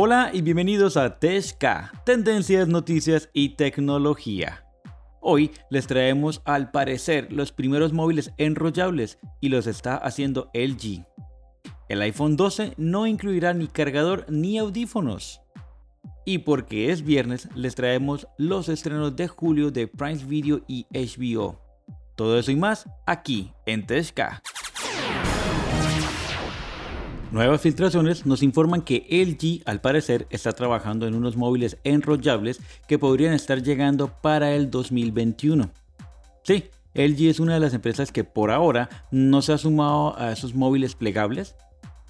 Hola y bienvenidos a Teshka, tendencias, noticias y tecnología. Hoy les traemos al parecer los primeros móviles enrollables y los está haciendo LG. El iPhone 12 no incluirá ni cargador ni audífonos. Y porque es viernes les traemos los estrenos de julio de Prime Video y HBO. Todo eso y más aquí en Teshka. Nuevas filtraciones nos informan que LG al parecer está trabajando en unos móviles enrollables que podrían estar llegando para el 2021. Sí, LG es una de las empresas que por ahora no se ha sumado a esos móviles plegables,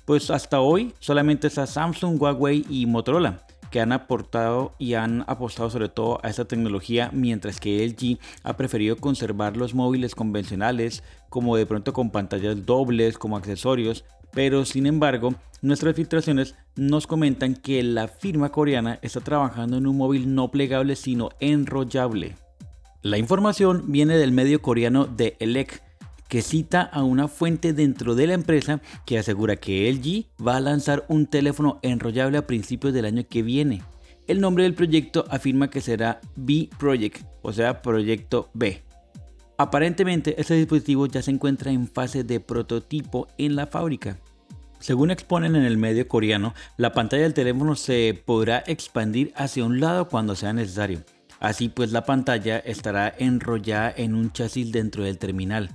pues hasta hoy solamente está Samsung, Huawei y Motorola que han aportado y han apostado sobre todo a esta tecnología, mientras que LG ha preferido conservar los móviles convencionales, como de pronto con pantallas dobles, como accesorios, pero sin embargo, nuestras filtraciones nos comentan que la firma coreana está trabajando en un móvil no plegable sino enrollable. La información viene del medio coreano de Elec, que cita a una fuente dentro de la empresa que asegura que LG va a lanzar un teléfono enrollable a principios del año que viene. El nombre del proyecto afirma que será B Project, o sea, Proyecto B. Aparentemente, este dispositivo ya se encuentra en fase de prototipo en la fábrica. Según exponen en el medio coreano, la pantalla del teléfono se podrá expandir hacia un lado cuando sea necesario. Así pues la pantalla estará enrollada en un chasis dentro del terminal.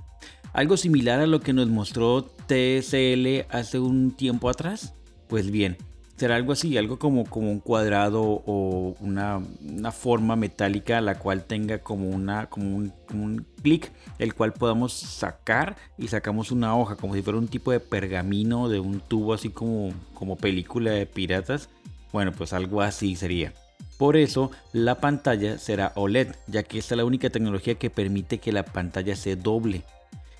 Algo similar a lo que nos mostró TSL hace un tiempo atrás. Pues bien, será algo así, algo como, como un cuadrado o una, forma metálica la cual tenga como, una, como un, un clic, el cual podamos sacar y sacamos una hoja, como si fuera un tipo de pergamino de un tubo así como, como película de piratas. Bueno, pues algo así sería. Por eso la pantalla será OLED, ya que esta es la única tecnología que permite que la pantalla se doble.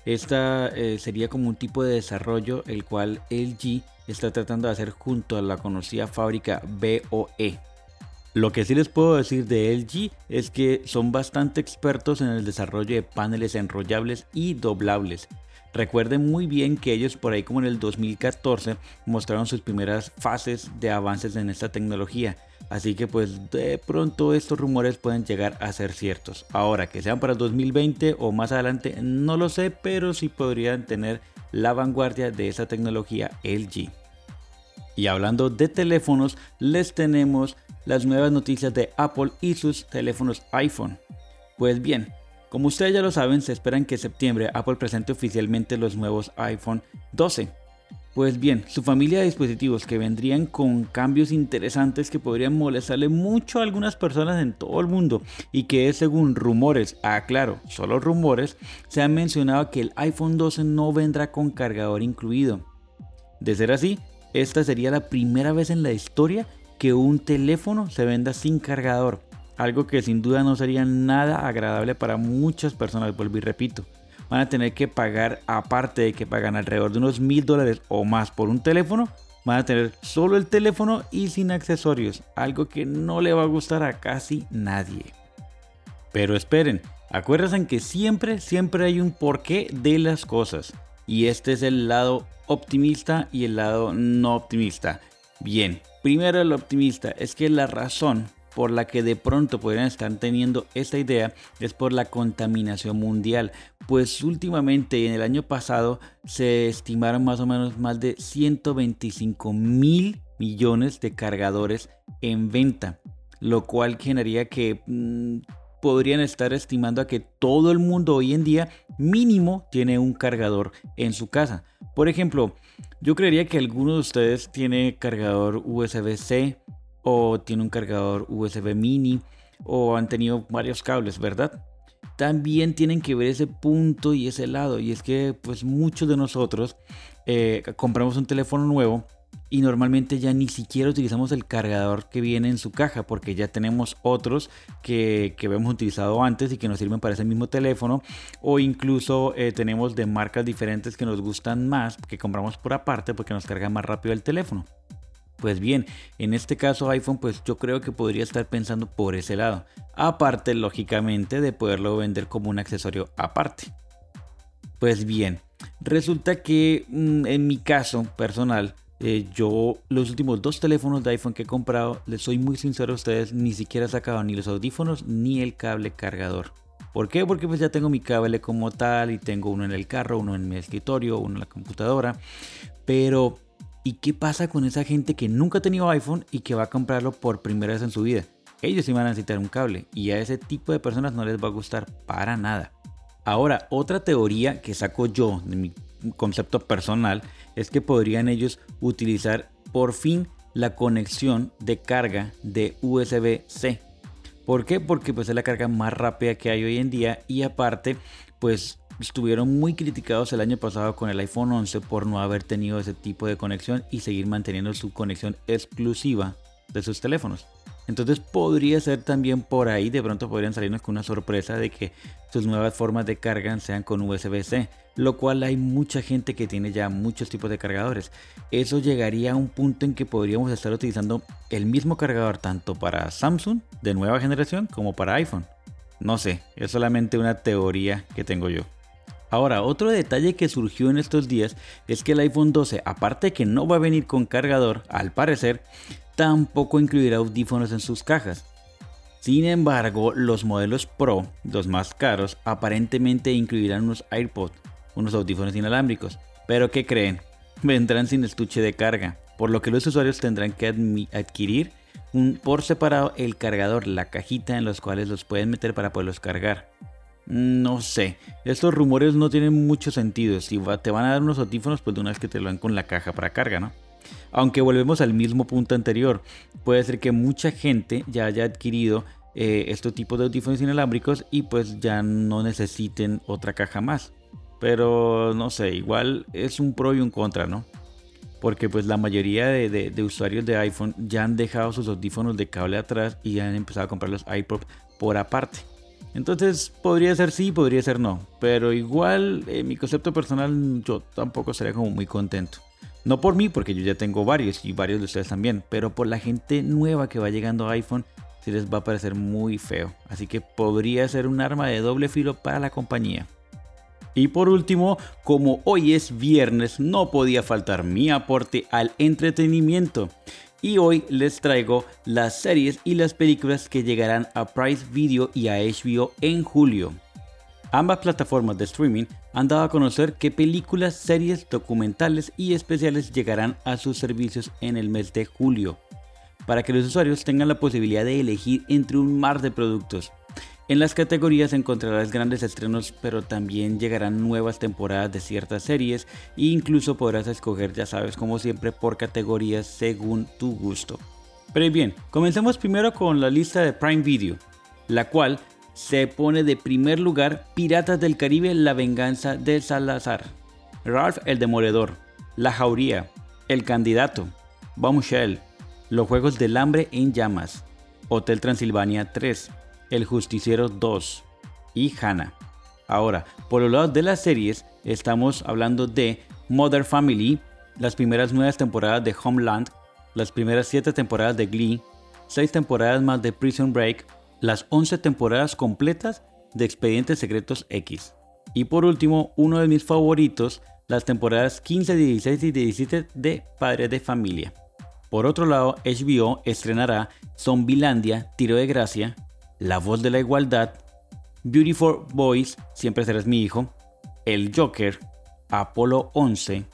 Esta eh, sería como un tipo de desarrollo el cual LG está tratando de hacer junto a la conocida fábrica BOE. Lo que sí les puedo decir de LG es que son bastante expertos en el desarrollo de paneles enrollables y doblables. Recuerden muy bien que ellos por ahí como en el 2014 mostraron sus primeras fases de avances en esta tecnología Así que pues de pronto estos rumores pueden llegar a ser ciertos. Ahora que sean para 2020 o más adelante no lo sé, pero sí podrían tener la vanguardia de esa tecnología LG. Y hablando de teléfonos, les tenemos las nuevas noticias de Apple y sus teléfonos iPhone. Pues bien, como ustedes ya lo saben, se esperan que en septiembre Apple presente oficialmente los nuevos iPhone 12 pues bien, su familia de dispositivos que vendrían con cambios interesantes que podrían molestarle mucho a algunas personas en todo el mundo y que es según rumores, ah claro, solo rumores, se ha mencionado que el iPhone 12 no vendrá con cargador incluido. De ser así, esta sería la primera vez en la historia que un teléfono se venda sin cargador, algo que sin duda no sería nada agradable para muchas personas, vuelvo y repito van a tener que pagar, aparte de que pagan alrededor de unos mil dólares o más por un teléfono, van a tener solo el teléfono y sin accesorios, algo que no le va a gustar a casi nadie. Pero esperen, acuérdense que siempre, siempre hay un porqué de las cosas. Y este es el lado optimista y el lado no optimista. Bien, primero el optimista es que la razón por la que de pronto podrían estar teniendo esta idea es por la contaminación mundial, pues últimamente en el año pasado se estimaron más o menos más de 125 mil millones de cargadores en venta, lo cual generaría que mm, podrían estar estimando a que todo el mundo hoy en día mínimo tiene un cargador en su casa. Por ejemplo, yo creería que alguno de ustedes tiene cargador USB-C, o tiene un cargador USB mini o han tenido varios cables, ¿verdad? También tienen que ver ese punto y ese lado y es que pues muchos de nosotros eh, compramos un teléfono nuevo y normalmente ya ni siquiera utilizamos el cargador que viene en su caja porque ya tenemos otros que, que hemos utilizado antes y que nos sirven para ese mismo teléfono o incluso eh, tenemos de marcas diferentes que nos gustan más que compramos por aparte porque nos carga más rápido el teléfono. Pues bien, en este caso iPhone pues yo creo que podría estar pensando por ese lado. Aparte lógicamente de poderlo vender como un accesorio aparte. Pues bien, resulta que mm, en mi caso personal eh, yo los últimos dos teléfonos de iPhone que he comprado, les soy muy sincero a ustedes, ni siquiera he sacado ni los audífonos ni el cable cargador. ¿Por qué? Porque pues ya tengo mi cable como tal y tengo uno en el carro, uno en mi escritorio, uno en la computadora. Pero, ¿y qué pasa con esa gente que nunca ha tenido iPhone y que va a comprarlo por primera vez en su vida? Ellos sí van a necesitar un cable y a ese tipo de personas no les va a gustar para nada. Ahora, otra teoría que saco yo de mi concepto personal es que podrían ellos utilizar por fin la conexión de carga de USB-C. ¿Por qué? Porque pues es la carga más rápida que hay hoy en día y aparte pues estuvieron muy criticados el año pasado con el iPhone 11 por no haber tenido ese tipo de conexión y seguir manteniendo su conexión exclusiva de sus teléfonos. Entonces podría ser también por ahí, de pronto podrían salirnos con una sorpresa de que sus nuevas formas de carga sean con USB-C, lo cual hay mucha gente que tiene ya muchos tipos de cargadores. Eso llegaría a un punto en que podríamos estar utilizando el mismo cargador tanto para Samsung de nueva generación como para iPhone. No sé, es solamente una teoría que tengo yo. Ahora, otro detalle que surgió en estos días es que el iPhone 12, aparte de que no va a venir con cargador, al parecer, tampoco incluirá audífonos en sus cajas. Sin embargo, los modelos Pro, los más caros, aparentemente incluirán unos AirPods, unos audífonos inalámbricos. Pero ¿qué creen? Vendrán sin estuche de carga, por lo que los usuarios tendrán que adquirir por separado el cargador, la cajita en los cuales los pueden meter para poderlos cargar. No sé, estos rumores no tienen mucho sentido. Si te van a dar unos audífonos, pues de una vez que te lo dan con la caja para carga, ¿no? Aunque volvemos al mismo punto anterior, puede ser que mucha gente ya haya adquirido eh, estos tipos de audífonos inalámbricos y pues ya no necesiten otra caja más. Pero no sé, igual es un pro y un contra, ¿no? Porque pues la mayoría de, usuarios de iPhone ya han dejado sus audífonos de cable atrás y han empezado a comprar los iPod por aparte. Entonces podría ser sí, podría ser no. Pero igual, en mi concepto personal, yo tampoco estaría como muy contento. No por mí, porque yo ya tengo varios y varios de ustedes también, pero por la gente nueva que va llegando a iPhone, sí les va a parecer muy feo. Así que podría ser un arma de doble filo para la compañía. Y por último, como hoy es viernes, no podía faltar mi aporte al entretenimiento. Y hoy les traigo las series y las películas que llegarán a Price Video y a HBO en julio. Ambas plataformas de streaming han dado a conocer qué películas, series, documentales y especiales llegarán a sus servicios en el mes de julio, para que los usuarios tengan la posibilidad de elegir entre un mar de productos. En las categorías encontrarás grandes estrenos, pero también llegarán nuevas temporadas de ciertas series e incluso podrás escoger, ya sabes, como siempre, por categorías según tu gusto. Pero bien, comencemos primero con la lista de Prime Video, la cual se pone de primer lugar Piratas del Caribe, La venganza de Salazar, Ralph el Demoledor, La Jauría, El Candidato, Bombshell, Los Juegos del Hambre en Llamas, Hotel Transilvania 3, El Justiciero 2 y Hannah. Ahora, por los lados de las series, estamos hablando de Mother Family, las primeras nueve temporadas de Homeland, las primeras siete temporadas de Glee, seis temporadas más de Prison Break, las 11 temporadas completas de Expedientes Secretos X. Y por último, uno de mis favoritos, las temporadas 15, 16 y 17 de Padre de Familia. Por otro lado, HBO estrenará Zombielandia, Tiro de Gracia, La Voz de la Igualdad, Beautiful Boys, Siempre serás mi hijo, El Joker, Apolo 11,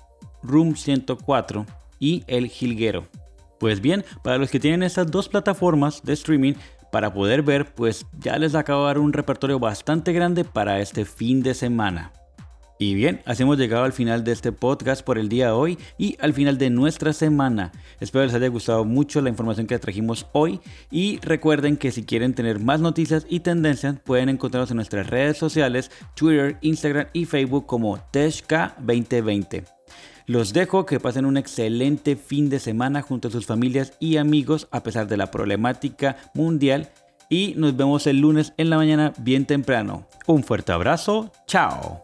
Room 104 y El Jilguero. Pues bien, para los que tienen estas dos plataformas de streaming, para poder ver, pues ya les acabo de dar un repertorio bastante grande para este fin de semana. Y bien, así hemos llegado al final de este podcast por el día de hoy y al final de nuestra semana. Espero les haya gustado mucho la información que trajimos hoy y recuerden que si quieren tener más noticias y tendencias pueden encontrarnos en nuestras redes sociales, Twitter, Instagram y Facebook como TeshK2020. Los dejo que pasen un excelente fin de semana junto a sus familias y amigos a pesar de la problemática mundial y nos vemos el lunes en la mañana bien temprano. Un fuerte abrazo, chao.